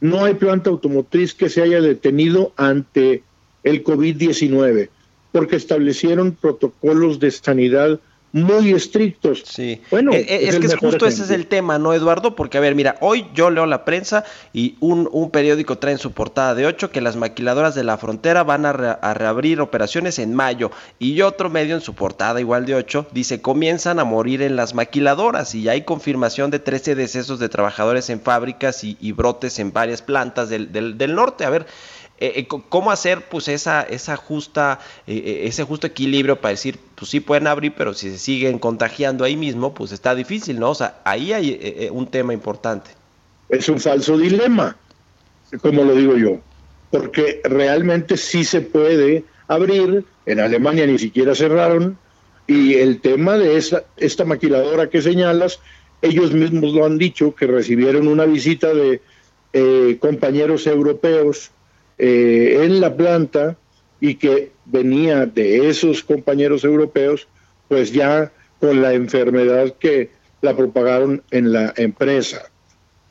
No hay planta automotriz que se haya detenido ante el COVID-19, porque establecieron protocolos de sanidad muy estrictos. Sí. Bueno, eh, eh, es, que es justo ese es el tema, ¿no, Eduardo? Porque, a ver, mira, hoy yo leo la prensa y un, un periódico trae en su portada de 8 que las maquiladoras de la frontera van a, a, reabrir operaciones en mayo. Y otro medio en su portada, igual de 8, dice: comienzan a morir en las maquiladoras y hay confirmación de 13 decesos de trabajadores en fábricas y, y brotes en varias plantas del, del, del norte. A ver. Eh, eh, cómo hacer pues esa, esa justa, eh, ese justo equilibrio para decir, pues sí pueden abrir, pero si se siguen contagiando ahí mismo, pues está difícil, ¿no? O sea, ahí hay un tema importante. Es un falso dilema, como lo digo yo, porque realmente sí se puede abrir, en Alemania ni siquiera cerraron, y el tema de esta, esta maquiladora que señalas, ellos mismos lo han dicho, que recibieron una visita de compañeros europeos eh, en la planta y que venía de esos compañeros europeos, pues ya con la enfermedad que la propagaron en la empresa.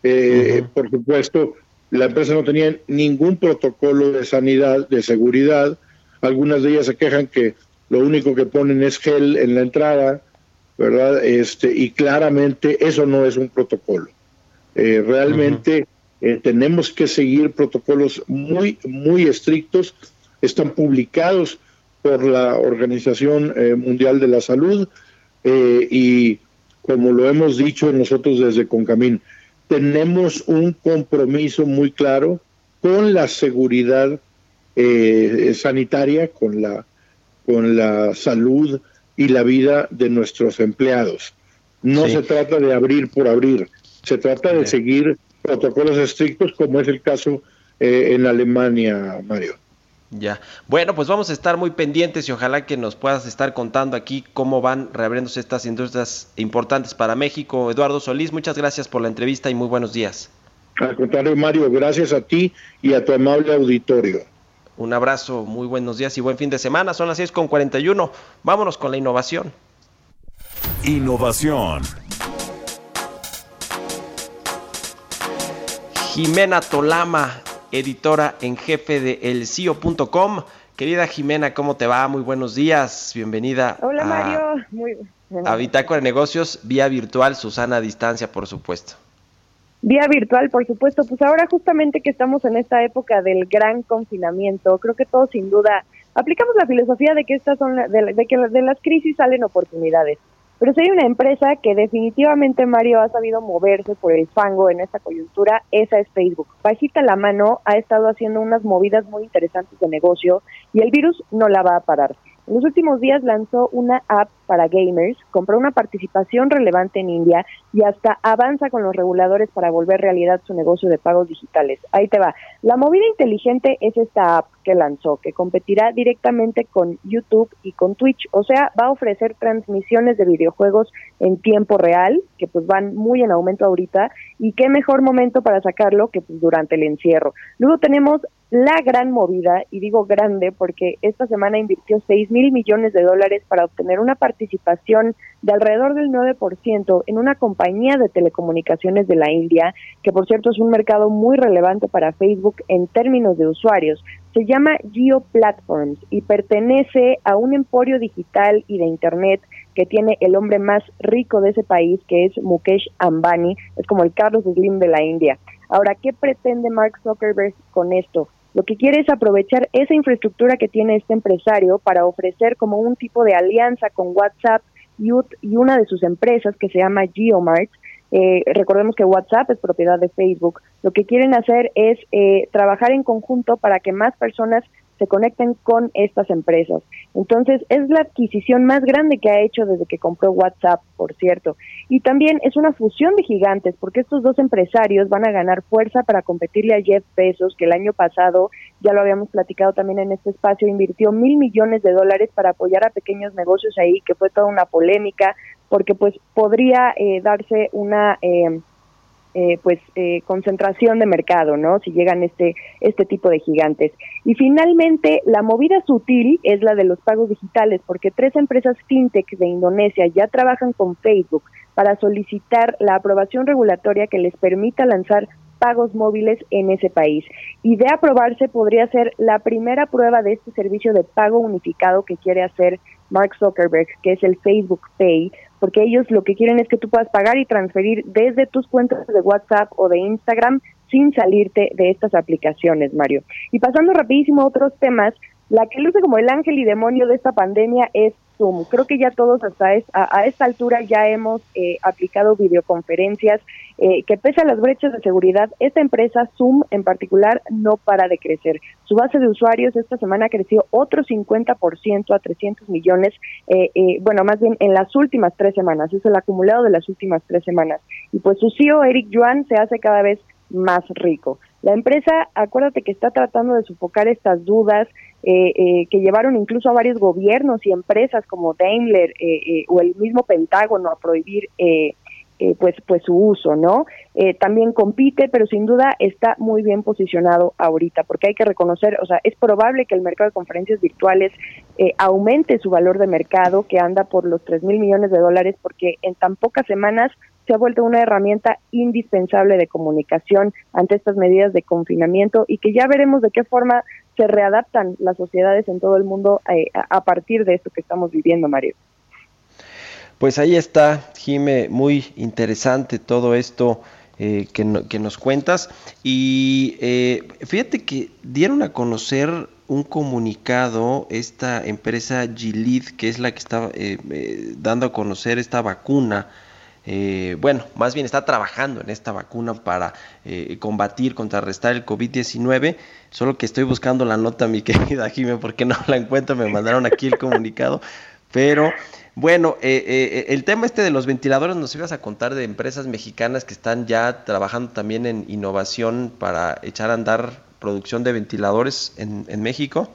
Eh, por supuesto, la empresa no tenía ningún protocolo de sanidad, de seguridad. Algunas de ellas se quejan que lo único que ponen es gel en la entrada, ¿verdad? Este, y claramente eso no es un protocolo. Eh, realmente eh, tenemos que seguir protocolos muy, muy estrictos. Están publicados por la Organización Mundial de la Salud y como lo hemos dicho nosotros desde Concamín, tenemos un compromiso muy claro con la seguridad eh, sanitaria, con la, con la salud y la vida de nuestros empleados. No se trata de abrir por abrir, se trata de seguir protocolos estrictos como es el caso eh, en Alemania, Mario. Ya. Bueno, pues vamos a estar muy pendientes y ojalá que nos puedas estar contando aquí cómo van reabriéndose estas industrias importantes para México. Eduardo Solís, muchas gracias por la entrevista y muy buenos días. Al contrario, Mario, gracias a ti y a tu amable auditorio. Un abrazo, muy buenos días y buen fin de semana. Son las 6 con 41. Vámonos con la innovación. Innovación. Jimena Tolama editora en jefe de elcio.com. Querida Jimena, ¿cómo te va? Muy buenos días. Bienvenida Hola, a, Mario. Muy... a Bitácora de Negocios, vía virtual, Susana a distancia, por supuesto. Vía virtual, por supuesto. Pues ahora justamente que estamos en esta época del gran confinamiento, creo que todos sin duda aplicamos la filosofía de que estas son de, de que de las crisis salen oportunidades. Pero si hay una empresa que definitivamente Mario ha sabido moverse por el fango en esta coyuntura, esa es Facebook. Bajita la mano ha estado haciendo unas movidas muy interesantes de negocio y el virus no la va a parar. En los últimos días lanzó una app para gamers, compró una participación relevante en India y hasta avanza con los reguladores para volver realidad su negocio de pagos digitales. Ahí te va. La movida inteligente es esta app que lanzó, que competirá directamente con YouTube y con Twitch. O sea, va a ofrecer transmisiones de videojuegos en tiempo real, que pues van muy en aumento ahorita, y qué mejor momento para sacarlo que pues durante el encierro. Luego tenemos la gran movida, y digo grande porque esta semana invirtió 6 mil millones de dólares para obtener una participación de alrededor del 9% en una compañía de telecomunicaciones de la India, que por cierto es un mercado muy relevante para Facebook en términos de usuarios. Se llama Geo Platforms y pertenece a un emporio digital y de Internet que tiene el hombre más rico de ese país, que es Mukesh Ambani, es como el Carlos Slim de la India. Ahora, ¿qué pretende Mark Zuckerberg con esto? Lo que quiere es aprovechar esa infraestructura que tiene este empresario para ofrecer como un tipo de alianza con WhatsApp y, una de sus empresas que se llama GeoMart. Eh, recordemos que WhatsApp es propiedad de Facebook. Lo que quieren hacer es eh, trabajar en conjunto para que más personas se conecten con estas empresas. Entonces, es la adquisición más grande que ha hecho desde que compró WhatsApp, por cierto. Y también es una fusión de gigantes, porque estos dos empresarios van a ganar fuerza para competirle a Jeff Bezos, que el año pasado, ya lo habíamos platicado también en este espacio, invirtió mil millones de dólares para apoyar a pequeños negocios ahí, que fue toda una polémica, porque pues podría eh, darse una... Eh, eh, pues eh, concentración de mercado, ¿no? Si llegan este este tipo de gigantes. Y finalmente, la movida sutil es la de los pagos digitales, porque tres empresas fintech de Indonesia ya trabajan con Facebook para solicitar la aprobación regulatoria que les permita lanzar pagos móviles en ese país. Y de aprobarse podría ser la primera prueba de este servicio de pago unificado que quiere hacer Mark Zuckerberg, que es el Facebook Pay, porque ellos lo que quieren es que tú puedas pagar y transferir desde tus cuentas de WhatsApp o de Instagram sin salirte de estas aplicaciones, Mario. Y pasando rapidísimo a otros temas, la que luce como el ángel y demonio de esta pandemia es Zoom. Creo que ya todos hasta a, esta altura ya hemos eh, aplicado videoconferencias eh, que pese a las brechas de seguridad, esta empresa Zoom en particular no para de crecer. Su base de usuarios esta semana creció otro 50% a 300 millones, eh, bueno, más bien en las últimas tres semanas, es el acumulado de las últimas tres semanas. Y pues su CEO, Eric Yuan, se hace cada vez más rico. La empresa, acuérdate que está tratando de sofocar estas dudas eh, eh, que llevaron incluso a varios gobiernos y empresas como Daimler eh, o el mismo Pentágono a prohibir eh, pues, pues su uso, ¿no? Eh, también compite, pero sin duda está muy bien posicionado ahorita, porque hay que reconocer, o sea, es probable que el mercado de conferencias virtuales eh, aumente su valor de mercado, que anda por los 3 mil millones de dólares, porque en tan pocas semanas se ha vuelto una herramienta indispensable de comunicación ante estas medidas de confinamiento y que ya veremos de qué forma se readaptan las sociedades en todo el mundo a partir de esto que estamos viviendo, Mario. Pues ahí está, Jime, muy interesante todo esto eh, que, nos cuentas. Y eh, fíjate que dieron a conocer un comunicado esta empresa Gilead, que es la que está eh, dando a conocer esta vacuna. Bueno, más bien está trabajando en esta vacuna para combatir, contrarrestar el COVID-19. Solo que estoy buscando la nota, mi querida Jime, porque no la encuentro. Me mandaron aquí el comunicado. Pero bueno, eh, eh, el tema este de los ventiladores, nos ibas a contar de empresas mexicanas que están ya trabajando también en innovación para echar a andar producción de ventiladores en, en México.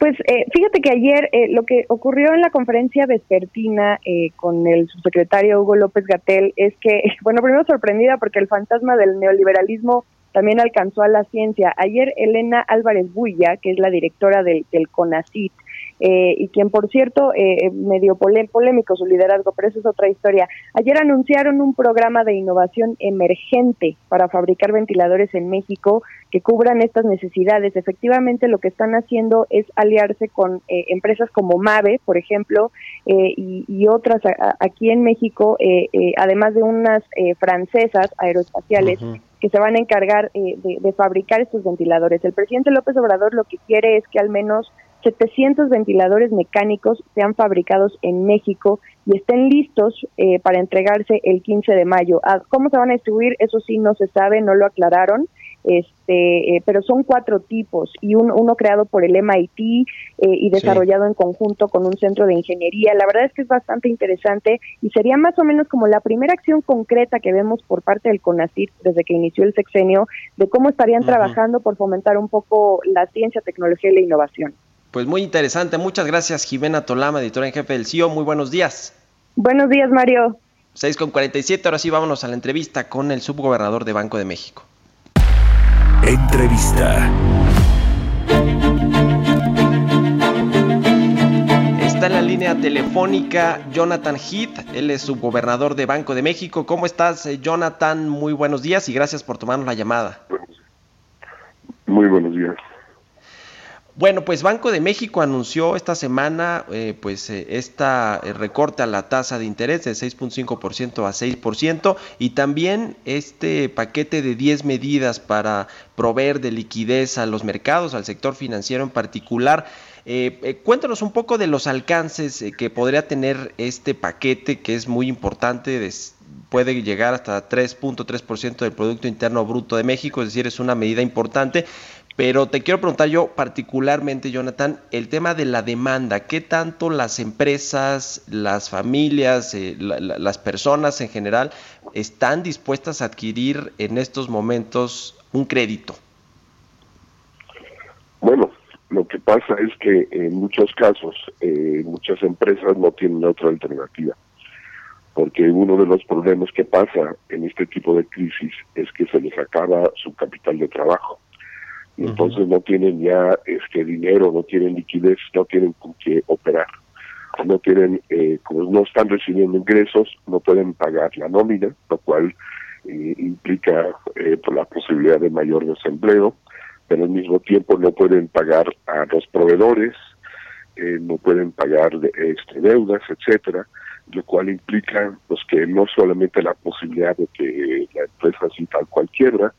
Pues eh, fíjate que ayer lo que ocurrió en la conferencia vespertina con el subsecretario Hugo López Gatel es que, bueno, primero sorprendida porque el fantasma del neoliberalismo también alcanzó a la ciencia. Ayer Elena Álvarez Bulla, que es la directora del, del CONACIT, eh, y quien, por cierto, eh, medio polémico su liderazgo, pero eso es otra historia. Ayer anunciaron un programa de innovación emergente para fabricar ventiladores en México que cubran estas necesidades. Efectivamente, lo que están haciendo es aliarse con eh, empresas como Mave, por ejemplo, eh, y, otras aquí en México, además de unas francesas aeroespaciales. que se van a encargar de fabricar estos ventiladores. El presidente López Obrador lo que quiere es que al menos 700 ventiladores mecánicos sean fabricados en México y estén listos eh, para entregarse el 15 de mayo. Ah, ¿Cómo se van a distribuir? Eso sí no se sabe, no lo aclararon, este, eh, pero son cuatro tipos y uno creado por el MIT eh, y desarrollado en conjunto con un centro de ingeniería. La verdad es que es bastante interesante y sería más o menos como la primera acción concreta que vemos por parte del CONACYT desde que inició el sexenio de cómo estarían trabajando por fomentar un poco la ciencia, tecnología y la innovación. Pues muy interesante. Muchas gracias, Jimena Tolama, editora en jefe del CIO. Muy buenos días. Buenos días, Mario. 6 con 47. Ahora sí, vámonos a la entrevista con el subgobernador de Banco de México. Entrevista. Está en la línea telefónica Jonathan Heath, él es subgobernador de Banco de México. ¿Cómo estás, eh, Jonathan? Muy buenos días y gracias por tomarnos la llamada. Muy buenos días. Bueno, pues Banco de México anunció esta semana eh, pues eh, esta eh, recorte a la tasa de interés de 6.5% a 6% y también este paquete de 10 medidas para proveer de liquidez a los mercados, al sector financiero en particular. cuéntanos un poco de los alcances que podría tener este paquete que es muy importante, puede llegar hasta 3.3% del Producto Interno Bruto de México, es decir, es una medida importante, pero te quiero preguntar yo particularmente, Jonathan, el tema de la demanda. ¿Qué tanto las empresas, las familias, eh, las personas en general están dispuestas a adquirir en estos momentos un crédito? Bueno, lo que pasa es que en muchos casos eh, muchas empresas no tienen otra alternativa, porque uno de los problemas que pasa en este tipo de crisis es que se les acaba su capital de trabajo entonces no tienen ya este dinero, no tienen liquidez, no tienen con qué operar, no tienen, eh, como no están recibiendo ingresos, no pueden pagar la nómina, lo cual eh, implica eh, pues, la posibilidad de mayor desempleo, pero al mismo tiempo no pueden pagar a los proveedores, eh, no pueden pagar de, este, deudas, etcétera, lo cual implica pues que no solamente la posibilidad de que la empresa así tal cual quiebra,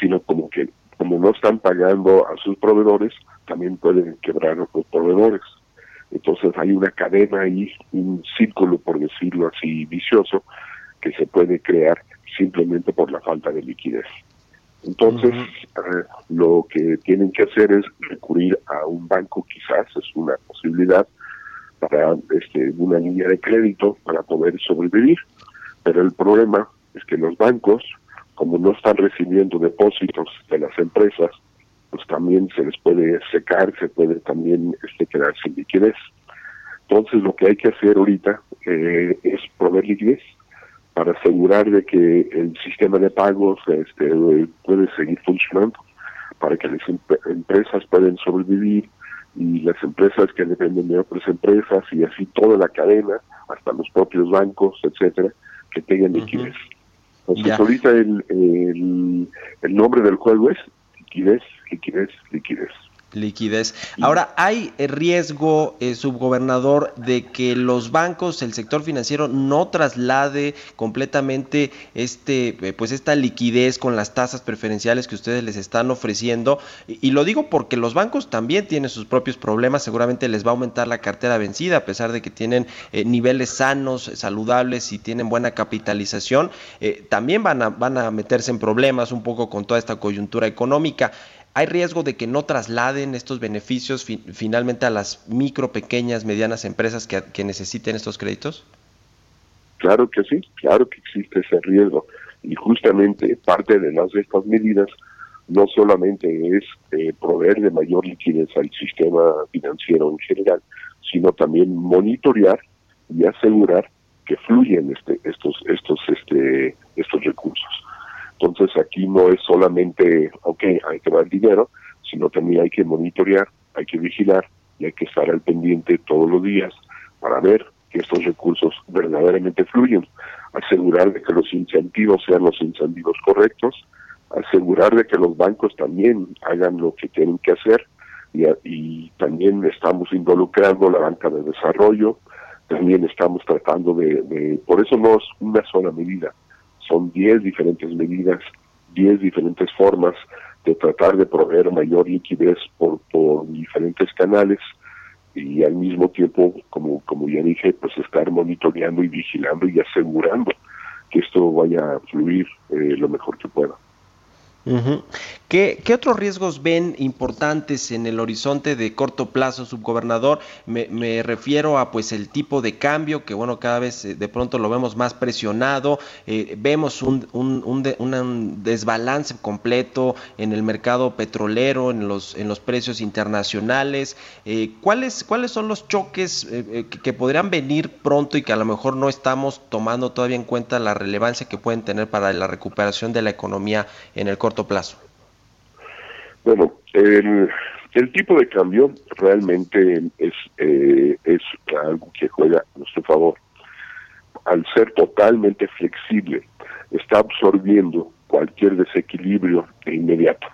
sino como que como no están pagando a sus proveedores, también pueden quebrar a los proveedores. Entonces hay una cadena ahí, un círculo, por decirlo así, vicioso, que se puede crear simplemente por la falta de liquidez. Entonces, eh, lo que tienen que hacer es recurrir a un banco, quizás es una posibilidad, para este, una línea de crédito para poder sobrevivir. Pero el problema es que los bancos como no están recibiendo depósitos de las empresas, pues también se les puede secar, se puede también este, quedar sin liquidez. Entonces lo que hay que hacer ahorita eh, es proveer liquidez, para asegurar de que el sistema de pagos este, puede seguir funcionando, para que las empresas puedan sobrevivir y las empresas que dependen de otras empresas y así toda la cadena, hasta los propios bancos, etcétera, que tengan liquidez. Entonces ahorita el, el, el nombre del juego es liquidez, liquidez, liquidez liquidez. Ahora, ¿hay riesgo, eh, subgobernador, de que los bancos, el sector financiero, no traslade completamente este, eh, pues esta liquidez con las tasas preferenciales que ustedes les están ofreciendo? Y, lo digo porque los bancos también tienen sus propios problemas, seguramente les va a aumentar la cartera vencida, a pesar de que tienen eh, niveles sanos, saludables y tienen buena capitalización, también van a, van a meterse en problemas un poco con toda esta coyuntura económica. ¿Hay riesgo de que no trasladen estos beneficios finalmente a las micro, pequeñas, medianas empresas que, necesiten estos créditos? Claro que sí, claro que existe ese riesgo. Y justamente parte de las de estas medidas no solamente es eh, proveer de mayor liquidez al sistema financiero en general, sino también monitorear y asegurar que fluyen este, estos, estos, este, estos recursos. Entonces aquí no es solamente, ok, hay que dar dinero, sino también hay que monitorear, hay que vigilar y hay que estar al pendiente todos los días para ver que estos recursos verdaderamente fluyen, asegurar de que los incentivos sean los incentivos correctos, asegurar de que los bancos también hagan lo que tienen que hacer y, y también estamos involucrando la banca de desarrollo, también estamos tratando de, de, por eso no es una sola medida, son 10 diferentes medidas, 10 diferentes formas de tratar de proveer mayor liquidez por, por diferentes canales y al mismo tiempo, como, como ya dije, pues estar monitoreando y vigilando y asegurando que esto vaya a fluir eh, lo mejor que pueda. ¿Qué, otros riesgos ven importantes en el horizonte de corto plazo, subgobernador? Me, refiero a pues el tipo de cambio, que bueno, cada vez eh, de pronto lo vemos más presionado, eh, vemos un, desbalance completo en el mercado petrolero, en los, en los precios internacionales. Eh, ¿cuáles, ¿Cuáles son los choques que, que podrían venir pronto y que a lo mejor no estamos tomando todavía en cuenta la relevancia que pueden tener para la recuperación de la economía en el corto plazo? Bueno, el, el tipo de cambio realmente es, eh, es algo que juega a nuestro favor. Al ser totalmente flexible, está absorbiendo cualquier desequilibrio de inmediato.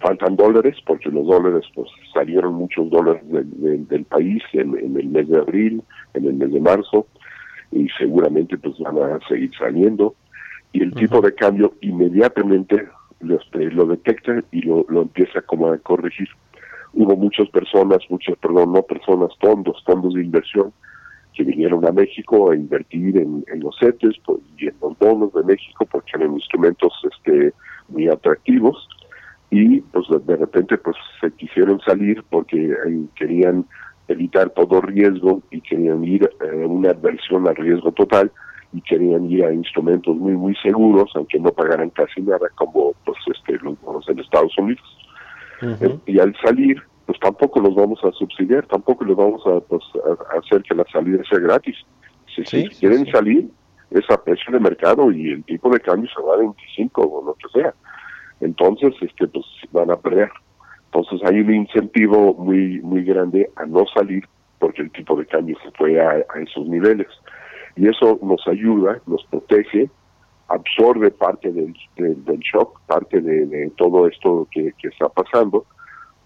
Faltan dólares porque los dólares, pues salieron muchos dólares del país en, en, el mes de abril, en el mes de marzo, y seguramente pues van a seguir saliendo. Y el tipo de cambio inmediatamente este, lo detecta y lo, lo empieza como a corregir. Hubo muchas personas, muchas, perdón, no personas, fondos, fondos de inversión que vinieron a México a invertir en, los CETES pues, y en los bonos de México porque eran instrumentos este, muy atractivos y pues de repente pues se quisieron salir porque eh, querían evitar todo riesgo y querían ir a eh, una adversión al riesgo total y querían ir a instrumentos muy muy seguros aunque no pagaran casi nada como pues este los bonos en Estados Unidos. Eh, y al salir pues tampoco los vamos a subsidiar tampoco les vamos a, pues, hacer que la salida sea gratis. Si, quieren salir es a precio de mercado y el tipo de cambio se va a 25 o lo que sea. Entonces este pues van a perder. Entonces hay un incentivo muy muy grande a no salir porque el tipo de cambio se fue a esos niveles y eso nos ayuda, nos protege, absorbe parte del, del, shock, parte de, todo esto que, está pasando,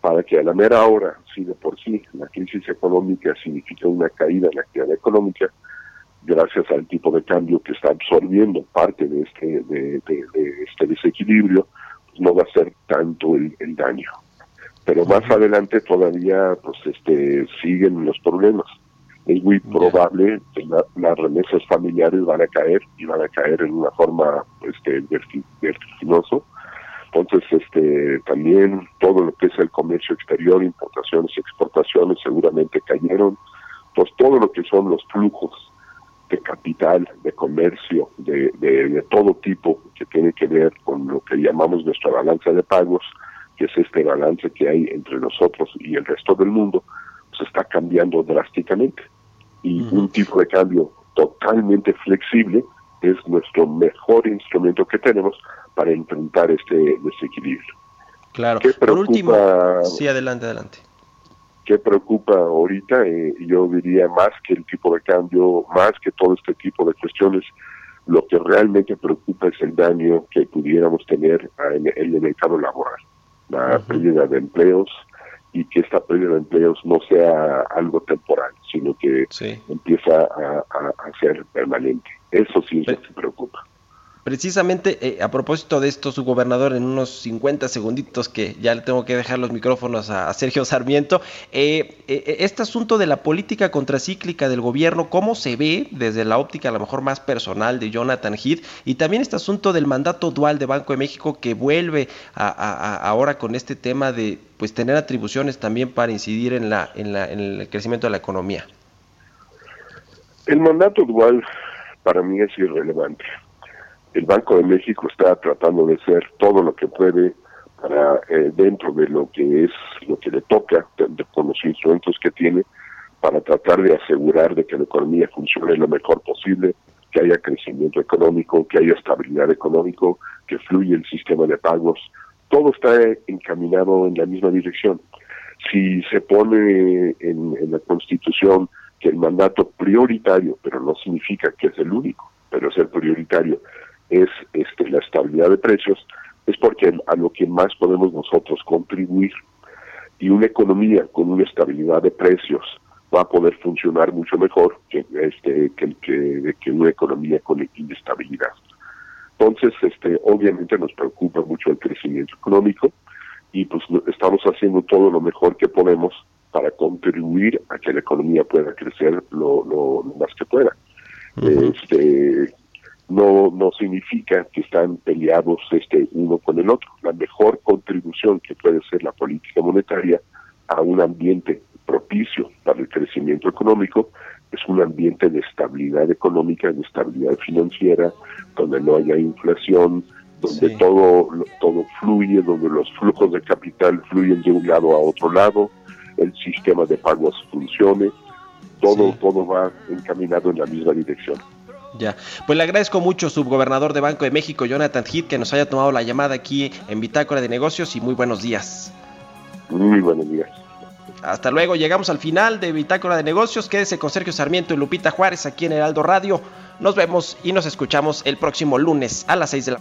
para que a la mera hora, si de por sí la crisis económica significa una caída en la actividad económica, gracias al tipo de cambio que está absorbiendo parte de este, de, este desequilibrio, pues no va a ser tanto el, el daño. Pero más adelante todavía pues este siguen los problemas es muy probable que las remesas familiares van a caer y van a caer en una forma este, vertiginoso. Entonces, este, también todo lo que es el comercio exterior, importaciones y exportaciones seguramente cayeron. Pues todo lo que son los flujos de capital, de comercio, de, de, todo tipo que tiene que ver con lo que llamamos nuestra balanza de pagos, que es este balance que hay entre nosotros y el resto del mundo, se está cambiando drásticamente y un tipo de cambio totalmente flexible es nuestro mejor instrumento que tenemos para enfrentar este desequilibrio. Claro. ¿Qué Por último, sí, adelante, adelante. ¿Qué preocupa ahorita? Eh, yo diría más que el tipo de cambio, más que todo este tipo de cuestiones, lo que realmente preocupa es el daño que pudiéramos tener en, en el mercado laboral, la pérdida de empleos y que esta pérdida de empleos no sea algo temporal, sino que empieza a, a- a ser permanente. Eso sí es lo que preocupa. Precisamente eh, a propósito de esto, su gobernador, en unos 50 segunditos que ya le tengo que dejar los micrófonos a, Sergio Sarmiento, eh, eh, este asunto de la política contracíclica del gobierno, ¿cómo se ve desde la óptica a lo mejor más personal de Jonathan Heath? Y también este asunto del mandato dual de Banco de México que vuelve a- ahora con este tema de pues tener atribuciones también para incidir en, la, en, la, en el crecimiento de la economía. El mandato dual para mí es irrelevante. El Banco de México está tratando de hacer todo lo que puede para eh, dentro de lo que es lo que le toca de- de- con los instrumentos que tiene para tratar de asegurar de que la economía funcione lo mejor posible, que haya crecimiento económico, que haya estabilidad económico, que fluya el sistema de pagos. Todo está encaminado en la misma dirección. Si se pone en, en la Constitución que el mandato prioritario, pero no significa que es el único, pero es el prioritario, es este, la estabilidad de precios, es porque a lo que más podemos nosotros contribuir y una economía con una estabilidad de precios va a poder funcionar mucho mejor que este que, que, que una economía con inestabilidad. Entonces, este, obviamente nos preocupa mucho el crecimiento económico y pues estamos haciendo todo lo mejor que podemos para contribuir a que la economía pueda crecer lo, lo, lo más que pueda. Este, no, no significa que están peleados este uno con el otro. La mejor contribución que puede ser la política monetaria a un ambiente propicio para el crecimiento económico es un ambiente de estabilidad económica, de estabilidad financiera, donde no haya inflación, donde todo lo- todo fluye, donde los flujos de capital fluyen de un lado a otro lado, el sistema de pagos funcione, todo todo va encaminado en la misma dirección. Ya, pues le agradezco mucho, subgobernador de Banco de México, Jonathan Heath, que nos haya tomado la llamada aquí en Bitácora de Negocios y muy buenos días. Muy buenos días. Hasta luego, llegamos al final de Bitácora de Negocios. Quédese con Sergio Sarmiento y Lupita Juárez aquí en Heraldo Radio. Nos vemos y nos escuchamos el próximo lunes a las 6 de la